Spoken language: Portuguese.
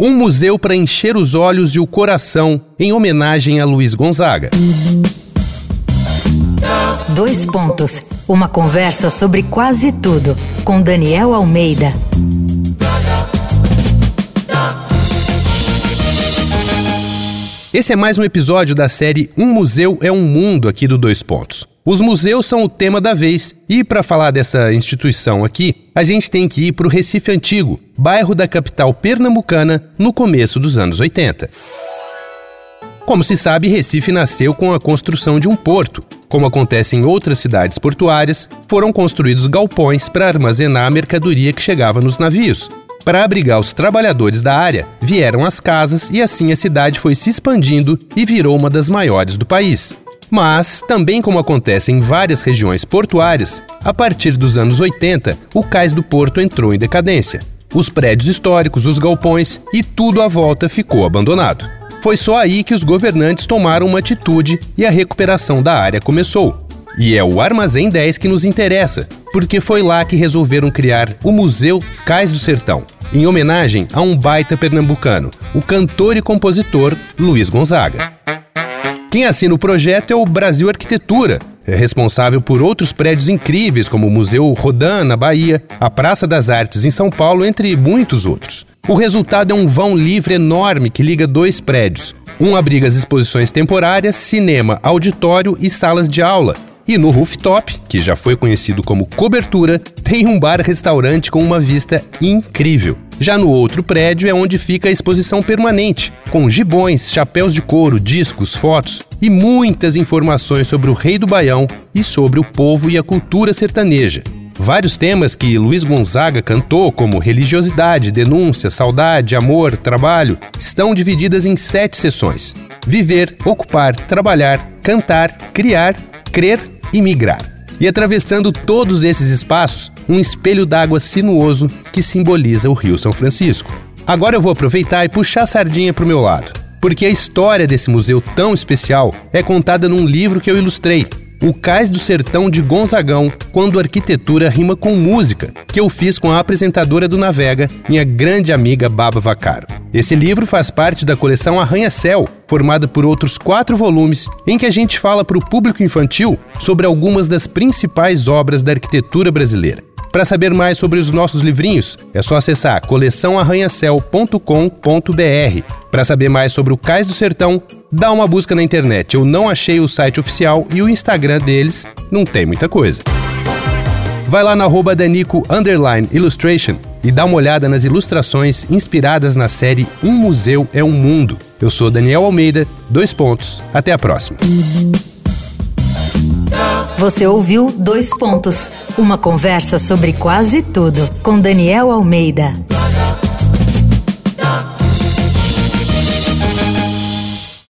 Um museu para encher os olhos e o coração, em homenagem a Luiz Gonzaga. Dois pontos. Uma conversa sobre quase tudo com Daniel Almeida. Esse é mais um episódio da série Um Museu é um Mundo aqui do Dois Pontos. Os museus são o tema da vez e para falar dessa instituição aqui, a gente tem que ir para o Recife Antigo, bairro da capital pernambucana, no começo dos anos 80. Como se sabe, Recife nasceu com a construção de um porto. Como acontece em outras cidades portuárias, foram construídos galpões para armazenar a mercadoria que chegava nos navios. Para abrigar os trabalhadores da área, vieram as casas e assim a cidade foi se expandindo e virou uma das maiores do país. Mas, também como acontece em várias regiões portuárias, a partir dos anos 80, o cais do porto entrou em decadência. Os prédios históricos, os galpões e tudo à volta ficou abandonado. Foi só aí que os governantes tomaram uma atitude e a recuperação da área começou. E é o Armazém 10 que nos interessa, porque foi lá que resolveram criar o Museu Cais do Sertão, em homenagem a um baita pernambucano, o cantor e compositor Luiz Gonzaga. Quem assina o projeto é o Brasil Arquitetura, é responsável por outros prédios incríveis, como o Museu Rodin, na Bahia, a Praça das Artes, em São Paulo, entre muitos outros. O resultado é um vão livre enorme que liga dois prédios. Um abriga as exposições temporárias, cinema, auditório e salas de aula, e no rooftop, que já foi conhecido como cobertura, tem um bar-restaurante com uma vista incrível. Já no outro prédio é onde fica a exposição permanente, com gibões, chapéus de couro, discos, fotos e muitas informações sobre o Rei do Baião e sobre o povo e a cultura sertaneja. Vários temas que Luiz Gonzaga cantou, como religiosidade, denúncia, saudade, amor, trabalho, estão divididas em sete sessões: viver, ocupar, trabalhar, cantar, criar, crer e migrar. E atravessando todos esses espaços, um espelho d'água sinuoso que simboliza o Rio São Francisco. Agora eu vou aproveitar e puxar a sardinha para o meu lado, porque a história desse museu tão especial é contada num livro que eu ilustrei, o Cais do Sertão de Gonzagão, quando arquitetura rima com música, que eu fiz com a apresentadora do Navega, minha grande amiga Baba Vacaro. Esse livro faz parte da coleção Arranha-Céu, formada por outros quatro volumes, em que a gente fala para o público infantil sobre algumas das principais obras da arquitetura brasileira. Para saber mais sobre os nossos livrinhos, é só acessar coleçãoarranhacel.com.br. Para saber mais sobre o Cais do Sertão, dá uma busca na internet. Eu não achei o site oficial e o Instagram deles não tem muita coisa. Vai lá na arroba Danico Illustration e dá uma olhada nas ilustrações inspiradas na série Um Museu é um Mundo. Eu sou Daniel Almeida, dois pontos. Até a próxima. Você ouviu Dois Pontos uma conversa sobre quase tudo com Daniel Almeida.